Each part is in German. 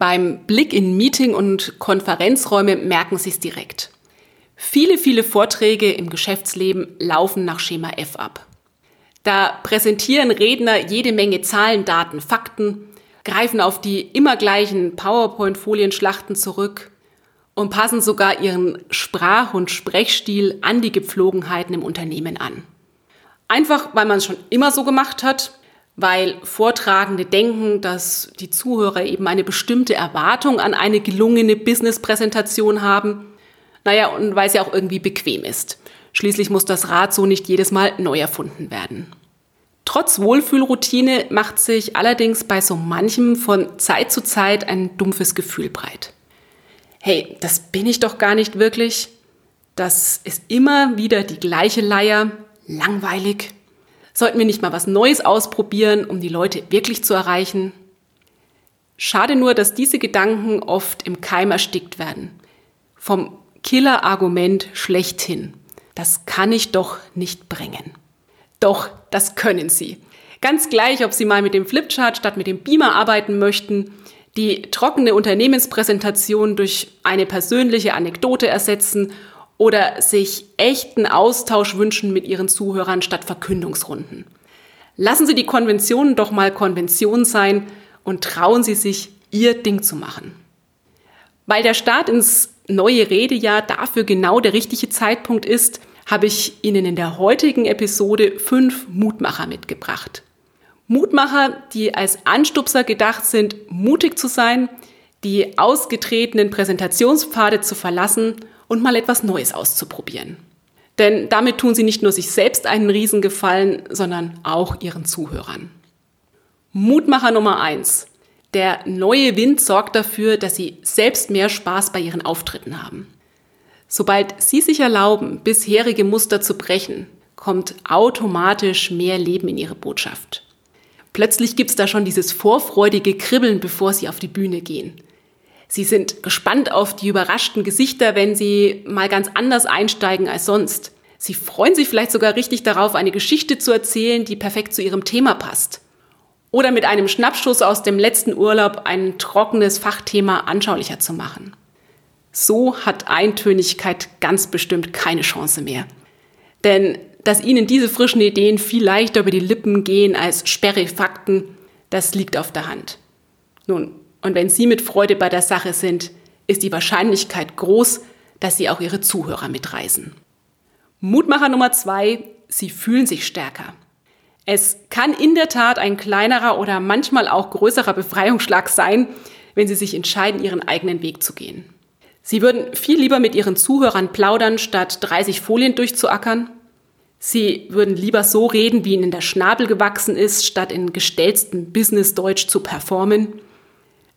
Beim Blick in Meeting- und Konferenzräume merken Sie es direkt. Viele, viele Vorträge im Geschäftsleben laufen nach Schema F ab. Da präsentieren Redner jede Menge Zahlen, Daten, Fakten, greifen auf die immer gleichen PowerPoint-Folienschlachten zurück und passen sogar ihren Sprach- und Sprechstil an die Gepflogenheiten im Unternehmen an. Einfach weil man es schon immer so gemacht hat weil Vortragende denken, dass die Zuhörer eben eine bestimmte Erwartung an eine gelungene Business-Präsentation haben. Naja, und weil sie auch irgendwie bequem ist. Schließlich muss das Rad so nicht jedes Mal neu erfunden werden. Trotz Wohlfühlroutine macht sich allerdings bei so manchem von Zeit zu Zeit ein dumpfes Gefühl breit. Hey, das bin ich doch gar nicht wirklich. Das ist immer wieder die gleiche Leier, langweilig, Sollten wir nicht mal was Neues ausprobieren, um die Leute wirklich zu erreichen? Schade nur, dass diese Gedanken oft im Keim erstickt werden. Vom Killer-Argument schlechthin. Das kann ich doch nicht bringen. Doch, das können Sie. Ganz gleich, ob Sie mal mit dem Flipchart statt mit dem Beamer arbeiten möchten, die trockene Unternehmenspräsentation durch eine persönliche Anekdote ersetzen oder sich echten Austausch wünschen mit ihren Zuhörern statt Verkündungsrunden. Lassen Sie die Konventionen doch mal Konvention sein und trauen Sie sich, Ihr Ding zu machen. Weil der Start ins neue Redejahr dafür genau der richtige Zeitpunkt ist, habe ich Ihnen in der heutigen Episode fünf Mutmacher mitgebracht. Mutmacher, die als Anstupser gedacht sind, mutig zu sein, die ausgetretenen Präsentationspfade zu verlassen und mal etwas Neues auszuprobieren. Denn damit tun sie nicht nur sich selbst einen Riesengefallen, sondern auch ihren Zuhörern. Mutmacher Nummer eins: Der neue Wind sorgt dafür, dass sie selbst mehr Spaß bei ihren Auftritten haben. Sobald sie sich erlauben, bisherige Muster zu brechen, kommt automatisch mehr Leben in ihre Botschaft. Plötzlich gibt's da schon dieses vorfreudige Kribbeln, bevor sie auf die Bühne gehen. Sie sind gespannt auf die überraschten Gesichter, wenn sie mal ganz anders einsteigen als sonst. Sie freuen sich vielleicht sogar richtig darauf, eine Geschichte zu erzählen, die perfekt zu ihrem Thema passt. Oder mit einem Schnappschuss aus dem letzten Urlaub ein trockenes Fachthema anschaulicher zu machen. So hat Eintönigkeit ganz bestimmt keine Chance mehr. Denn dass Ihnen diese frischen Ideen viel leichter über die Lippen gehen als sperrige Fakten, das liegt auf der Hand. Nun, und wenn Sie mit Freude bei der Sache sind, ist die Wahrscheinlichkeit groß, dass Sie auch Ihre Zuhörer mitreisen. Mutmacher Nummer zwei, Sie fühlen sich stärker. Es kann in der Tat ein kleinerer oder manchmal auch größerer Befreiungsschlag sein, wenn Sie sich entscheiden, Ihren eigenen Weg zu gehen. Sie würden viel lieber mit Ihren Zuhörern plaudern, statt 30 Folien durchzuackern. Sie würden lieber so reden, wie Ihnen der Schnabel gewachsen ist, statt in gestellstem Business-Deutsch zu performen.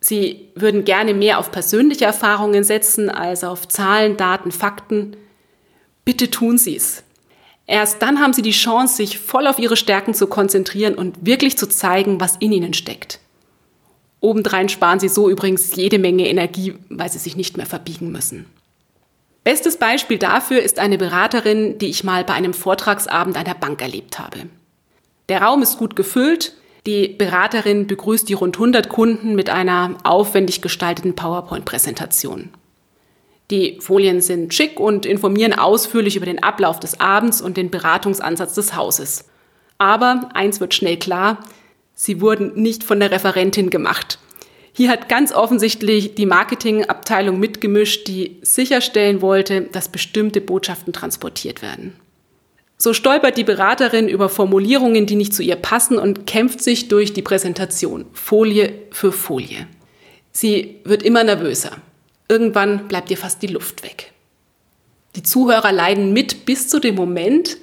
Sie würden gerne mehr auf persönliche Erfahrungen setzen als auf Zahlen, Daten, Fakten. Bitte tun Sie es. Erst dann haben Sie die Chance, sich voll auf Ihre Stärken zu konzentrieren und wirklich zu zeigen, was in Ihnen steckt. Obendrein sparen Sie so übrigens jede Menge Energie, weil Sie sich nicht mehr verbiegen müssen. Bestes Beispiel dafür ist eine Beraterin, die ich mal bei einem Vortragsabend einer Bank erlebt habe. Der Raum ist gut gefüllt, die Beraterin begrüßt die rund 100 Kunden mit einer aufwendig gestalteten PowerPoint-Präsentation. Die Folien sind schick und informieren ausführlich über den Ablauf des Abends und den Beratungsansatz des Hauses. Aber eins wird schnell klar, sie wurden nicht von der Referentin gemacht. Hier hat ganz offensichtlich die Marketingabteilung mitgemischt, die sicherstellen wollte, dass bestimmte Botschaften transportiert werden. So stolpert die Beraterin über Formulierungen, die nicht zu ihr passen und kämpft sich durch die Präsentation, Folie für Folie. Sie wird immer nervöser. Irgendwann bleibt ihr fast die Luft weg. Die Zuhörer leiden mit bis zu dem Moment,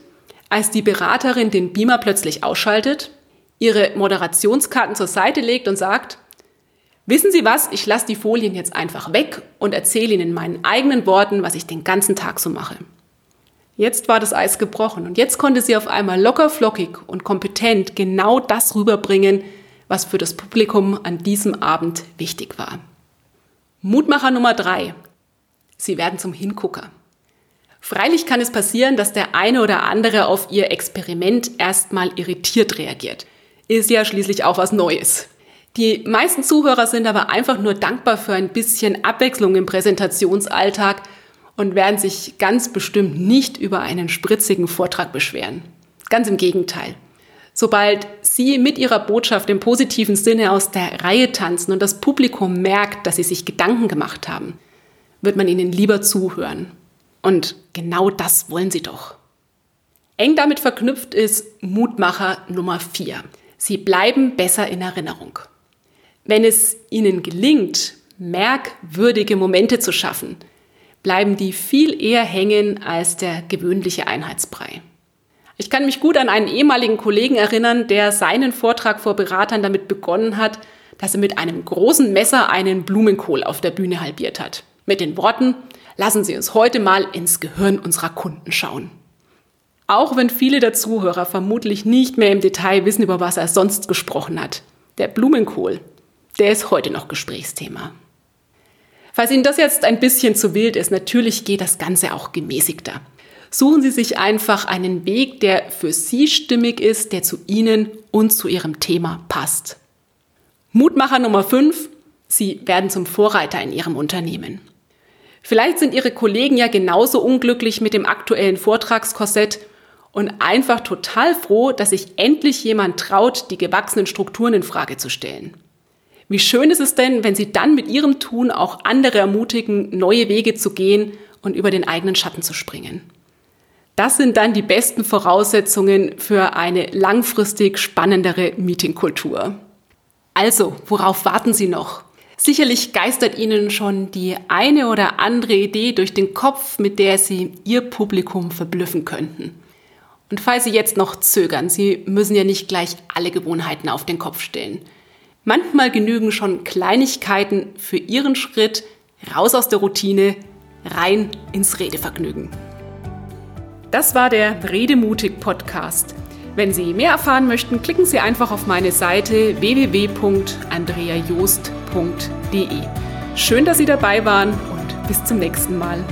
als die Beraterin den Beamer plötzlich ausschaltet, ihre Moderationskarten zur Seite legt und sagt, Wissen Sie was? Ich lasse die Folien jetzt einfach weg und erzähle Ihnen in meinen eigenen Worten, was ich den ganzen Tag so mache. Jetzt war das Eis gebrochen und jetzt konnte sie auf einmal locker flockig und kompetent genau das rüberbringen, was für das Publikum an diesem Abend wichtig war. Mutmacher Nummer drei: Sie werden zum Hingucker. Freilich kann es passieren, dass der eine oder andere auf ihr Experiment erstmal irritiert reagiert. Ist ja schließlich auch was Neues. Die meisten Zuhörer sind aber einfach nur dankbar für ein bisschen Abwechslung im Präsentationsalltag und werden sich ganz bestimmt nicht über einen spritzigen Vortrag beschweren. Ganz im Gegenteil. Sobald Sie mit Ihrer Botschaft im positiven Sinne aus der Reihe tanzen und das Publikum merkt, dass Sie sich Gedanken gemacht haben, wird man Ihnen lieber zuhören. Und genau das wollen Sie doch. Eng damit verknüpft ist Mutmacher Nummer 4. Sie bleiben besser in Erinnerung. Wenn es Ihnen gelingt, merkwürdige Momente zu schaffen, bleiben die viel eher hängen als der gewöhnliche Einheitsbrei. Ich kann mich gut an einen ehemaligen Kollegen erinnern, der seinen Vortrag vor Beratern damit begonnen hat, dass er mit einem großen Messer einen Blumenkohl auf der Bühne halbiert hat. Mit den Worten, lassen Sie uns heute mal ins Gehirn unserer Kunden schauen. Auch wenn viele der Zuhörer vermutlich nicht mehr im Detail wissen, über was er sonst gesprochen hat. Der Blumenkohl, der ist heute noch Gesprächsthema. Falls Ihnen das jetzt ein bisschen zu wild ist, natürlich geht das Ganze auch gemäßigter. Suchen Sie sich einfach einen Weg, der für Sie stimmig ist, der zu Ihnen und zu Ihrem Thema passt. Mutmacher Nummer 5. Sie werden zum Vorreiter in Ihrem Unternehmen. Vielleicht sind Ihre Kollegen ja genauso unglücklich mit dem aktuellen Vortragskorsett und einfach total froh, dass sich endlich jemand traut, die gewachsenen Strukturen in Frage zu stellen. Wie schön ist es denn, wenn Sie dann mit Ihrem Tun auch andere ermutigen, neue Wege zu gehen und über den eigenen Schatten zu springen. Das sind dann die besten Voraussetzungen für eine langfristig spannendere Meetingkultur. Also, worauf warten Sie noch? Sicherlich geistert Ihnen schon die eine oder andere Idee durch den Kopf, mit der Sie Ihr Publikum verblüffen könnten. Und falls Sie jetzt noch zögern, Sie müssen ja nicht gleich alle Gewohnheiten auf den Kopf stellen. Manchmal genügen schon Kleinigkeiten für Ihren Schritt raus aus der Routine, rein ins Redevergnügen. Das war der Redemutig Podcast. Wenn Sie mehr erfahren möchten, klicken Sie einfach auf meine Seite www.andreajost.de. Schön, dass Sie dabei waren und bis zum nächsten Mal.